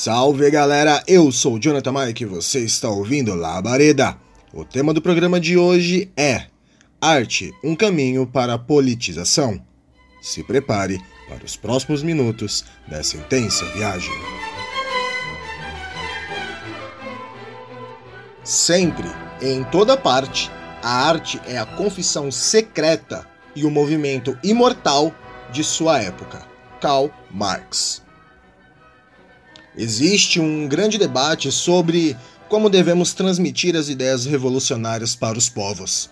Salve galera, eu sou o Jonathan Mike e você está ouvindo Labareda. O tema do programa de hoje é Arte, um caminho para a politização. Se prepare para os próximos minutos dessa intensa viagem. Sempre, em toda parte, a arte é a confissão secreta e o movimento imortal de sua época. Karl Marx. Existe um grande debate sobre como devemos transmitir as ideias revolucionárias para os povos.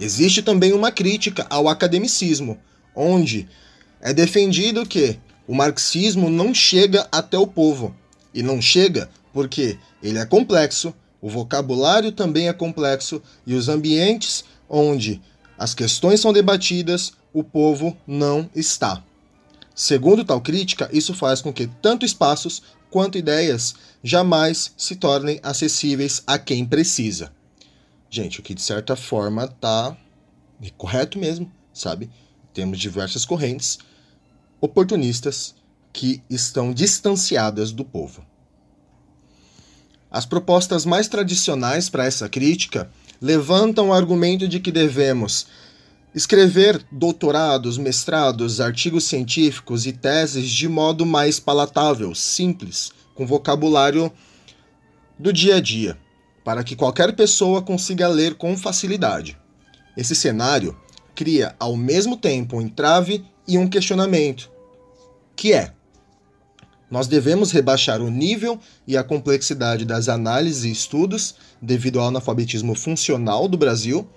Existe também uma crítica ao academicismo, onde é defendido que o marxismo não chega até o povo. E não chega porque ele é complexo, o vocabulário também é complexo e os ambientes onde as questões são debatidas, o povo não está. Segundo tal crítica, isso faz com que tanto espaços quanto ideias jamais se tornem acessíveis a quem precisa. Gente, o que de certa forma tá correto mesmo, sabe? Temos diversas correntes oportunistas que estão distanciadas do povo. As propostas mais tradicionais para essa crítica levantam o argumento de que devemos Escrever doutorados, mestrados, artigos científicos e teses de modo mais palatável, simples, com vocabulário do dia a dia, para que qualquer pessoa consiga ler com facilidade. Esse cenário cria ao mesmo tempo um entrave e um questionamento, que é: nós devemos rebaixar o nível e a complexidade das análises e estudos devido ao analfabetismo funcional do Brasil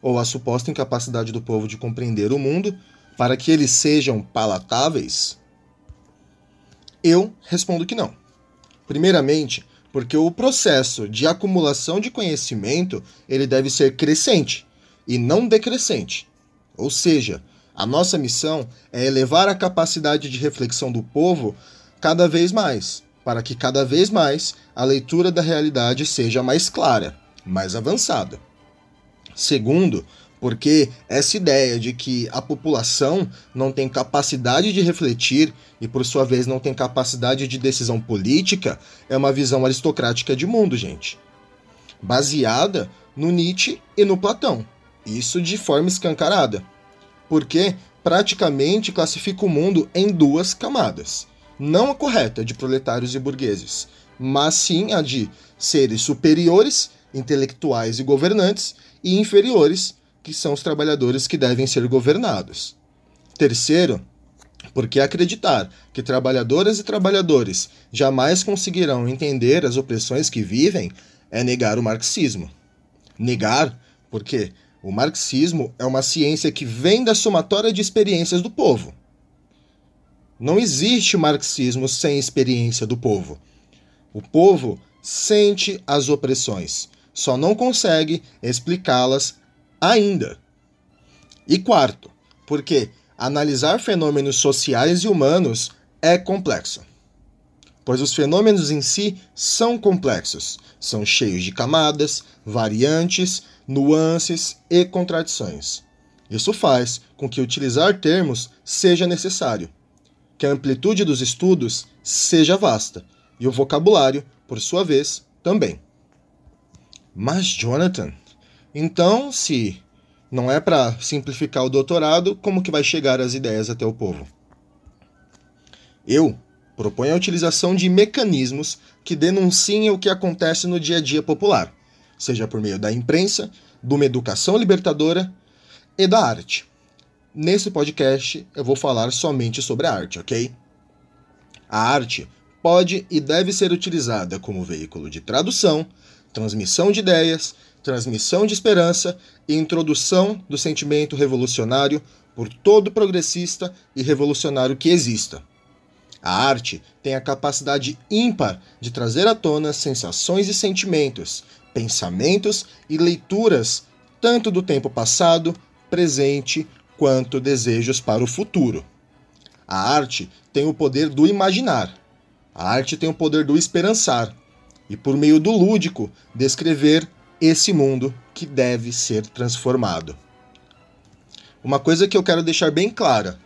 ou a suposta incapacidade do povo de compreender o mundo para que eles sejam palatáveis? Eu respondo que não. Primeiramente, porque o processo de acumulação de conhecimento ele deve ser crescente e não decrescente. Ou seja, a nossa missão é elevar a capacidade de reflexão do povo cada vez mais, para que cada vez mais a leitura da realidade seja mais clara, mais avançada. Segundo, porque essa ideia de que a população não tem capacidade de refletir e, por sua vez, não tem capacidade de decisão política é uma visão aristocrática de mundo, gente. Baseada no Nietzsche e no Platão. Isso de forma escancarada. Porque praticamente classifica o mundo em duas camadas. Não a correta de proletários e burgueses, mas sim a de seres superiores, intelectuais e governantes e inferiores, que são os trabalhadores que devem ser governados. Terceiro, porque acreditar que trabalhadoras e trabalhadores jamais conseguirão entender as opressões que vivem é negar o marxismo. Negar porque o marxismo é uma ciência que vem da somatória de experiências do povo. Não existe marxismo sem experiência do povo. O povo sente as opressões só não consegue explicá-las ainda. E quarto, porque analisar fenômenos sociais e humanos é complexo. Pois os fenômenos em si são complexos, são cheios de camadas, variantes, nuances e contradições. Isso faz com que utilizar termos seja necessário, que a amplitude dos estudos seja vasta e o vocabulário, por sua vez, também. Mas, Jonathan, então, se não é para simplificar o doutorado, como que vai chegar as ideias até o povo? Eu proponho a utilização de mecanismos que denunciem o que acontece no dia a dia popular, seja por meio da imprensa, de uma educação libertadora e da arte. Nesse podcast eu vou falar somente sobre a arte, ok? A arte pode e deve ser utilizada como veículo de tradução, transmissão de ideias, transmissão de esperança e introdução do sentimento revolucionário por todo progressista e revolucionário que exista. A arte tem a capacidade ímpar de trazer à tona sensações e sentimentos, pensamentos e leituras, tanto do tempo passado, presente, quanto desejos para o futuro. A arte tem o poder do imaginar. A arte tem o poder do esperançar e, por meio do lúdico, descrever esse mundo que deve ser transformado. Uma coisa que eu quero deixar bem clara: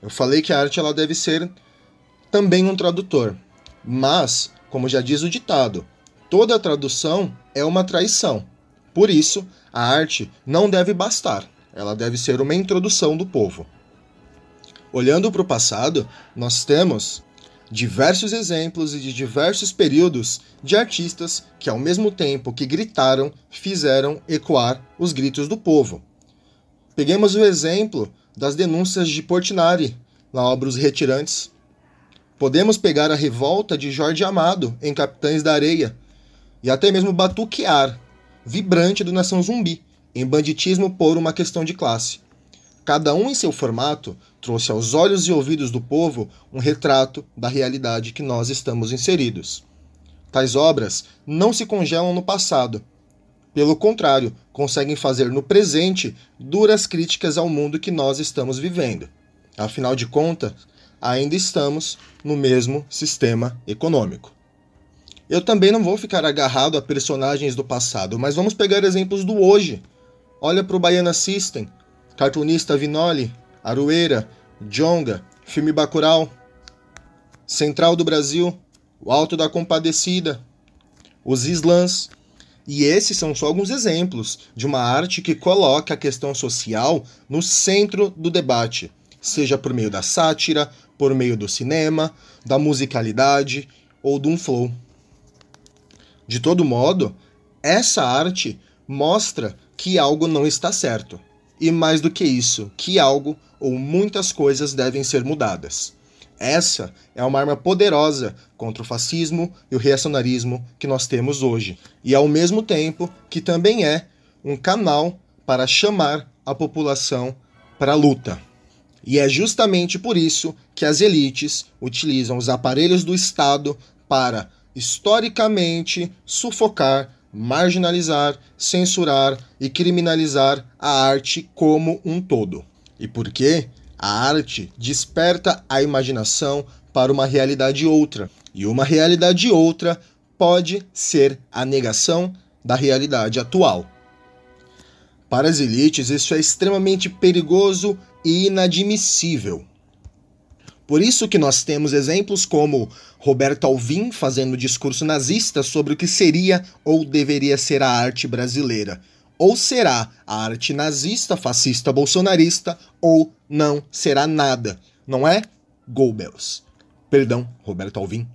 eu falei que a arte ela deve ser também um tradutor. Mas, como já diz o ditado, toda tradução é uma traição. Por isso, a arte não deve bastar, ela deve ser uma introdução do povo. Olhando para o passado, nós temos diversos exemplos e de diversos períodos de artistas que, ao mesmo tempo que gritaram, fizeram ecoar os gritos do povo. Peguemos o exemplo das denúncias de Portinari na obra Os Retirantes. Podemos pegar a revolta de Jorge Amado em Capitães da Areia e até mesmo batuquear, vibrante do Nação Zumbi, em Banditismo por uma Questão de Classe. Cada um em seu formato trouxe aos olhos e ouvidos do povo um retrato da realidade que nós estamos inseridos. Tais obras não se congelam no passado. Pelo contrário, conseguem fazer no presente duras críticas ao mundo que nós estamos vivendo. Afinal de contas, ainda estamos no mesmo sistema econômico. Eu também não vou ficar agarrado a personagens do passado, mas vamos pegar exemplos do hoje. Olha para o Baiana System, cartunista Vinoli, Arueira, Jonga, filme Bacurau, Central do Brasil, O Alto da Compadecida, Os Islãs. E esses são só alguns exemplos de uma arte que coloca a questão social no centro do debate, seja por meio da sátira, por meio do cinema, da musicalidade ou de um flow. De todo modo, essa arte mostra que algo não está certo e mais do que isso, que algo ou muitas coisas devem ser mudadas. Essa é uma arma poderosa contra o fascismo e o reacionarismo que nós temos hoje, e ao mesmo tempo que também é um canal para chamar a população para a luta. E é justamente por isso que as elites utilizam os aparelhos do Estado para, historicamente, sufocar marginalizar, censurar e criminalizar a arte como um todo. E por quê? A arte desperta a imaginação para uma realidade outra. E uma realidade outra pode ser a negação da realidade atual. Para as elites, isso é extremamente perigoso e inadmissível. Por isso que nós temos exemplos como Roberto Alvim fazendo discurso nazista sobre o que seria ou deveria ser a arte brasileira. Ou será a arte nazista, fascista, bolsonarista, ou não será nada. Não é? Goebbels. Perdão, Roberto Alvim.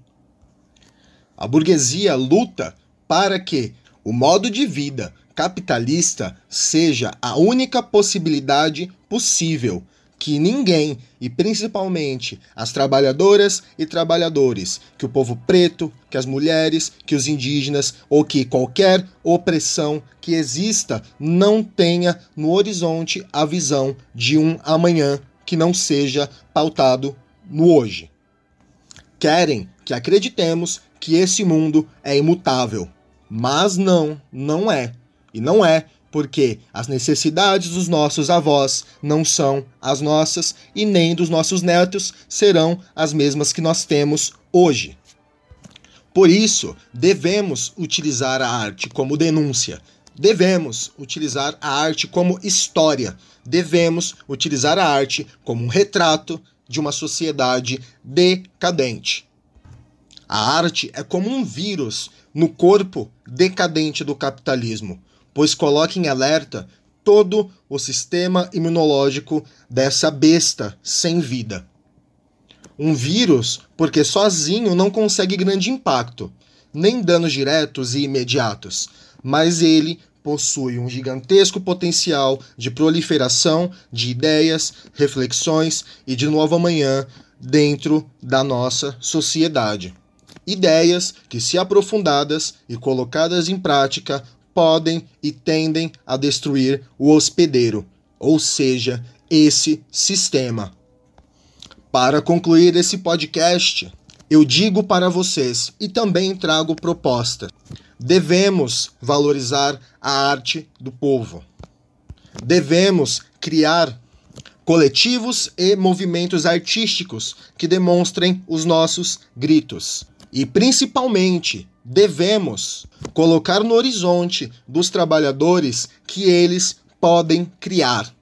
A burguesia luta para que o modo de vida capitalista seja a única possibilidade possível que ninguém, e principalmente as trabalhadoras e trabalhadores, que o povo preto, que as mulheres, que os indígenas ou que qualquer opressão que exista não tenha no horizonte a visão de um amanhã que não seja pautado no hoje. Querem que acreditemos que esse mundo é imutável, mas não, não é. E não é porque as necessidades dos nossos avós não são as nossas e nem dos nossos netos serão as mesmas que nós temos hoje. Por isso, devemos utilizar a arte como denúncia, devemos utilizar a arte como história, devemos utilizar a arte como um retrato de uma sociedade decadente. A arte é como um vírus no corpo decadente do capitalismo pois coloca em alerta todo o sistema imunológico dessa besta sem vida. Um vírus, porque sozinho não consegue grande impacto, nem danos diretos e imediatos, mas ele possui um gigantesco potencial de proliferação de ideias, reflexões e de novo amanhã dentro da nossa sociedade. Ideias que, se aprofundadas e colocadas em prática, podem e tendem a destruir o hospedeiro, ou seja, esse sistema. Para concluir esse podcast, eu digo para vocês e também trago proposta. Devemos valorizar a arte do povo. Devemos criar coletivos e movimentos artísticos que demonstrem os nossos gritos. E principalmente devemos colocar no horizonte dos trabalhadores que eles podem criar.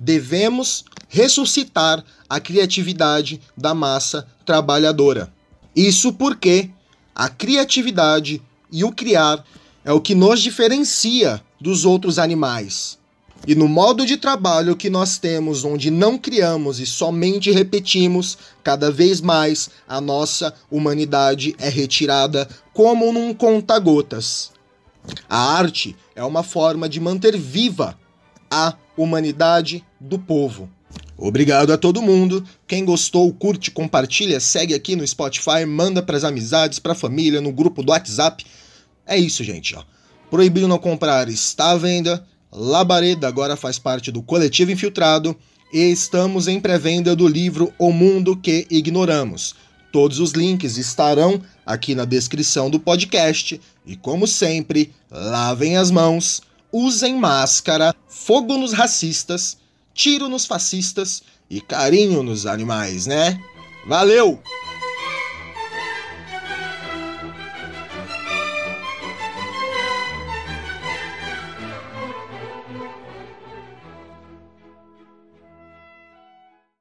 Devemos ressuscitar a criatividade da massa trabalhadora. Isso porque a criatividade e o criar é o que nos diferencia dos outros animais. E no modo de trabalho que nós temos, onde não criamos e somente repetimos, cada vez mais a nossa humanidade é retirada como num conta-gotas. A arte é uma forma de manter viva a humanidade do povo. Obrigado a todo mundo. Quem gostou, curte, compartilha, segue aqui no Spotify, manda pras amizades, pra família, no grupo do WhatsApp. É isso, gente, ó. Proibido não comprar está à venda. Labareda agora faz parte do Coletivo Infiltrado e estamos em pré-venda do livro O Mundo que Ignoramos. Todos os links estarão aqui na descrição do podcast e, como sempre, lavem as mãos, usem máscara, fogo nos racistas, tiro nos fascistas e carinho nos animais, né? Valeu!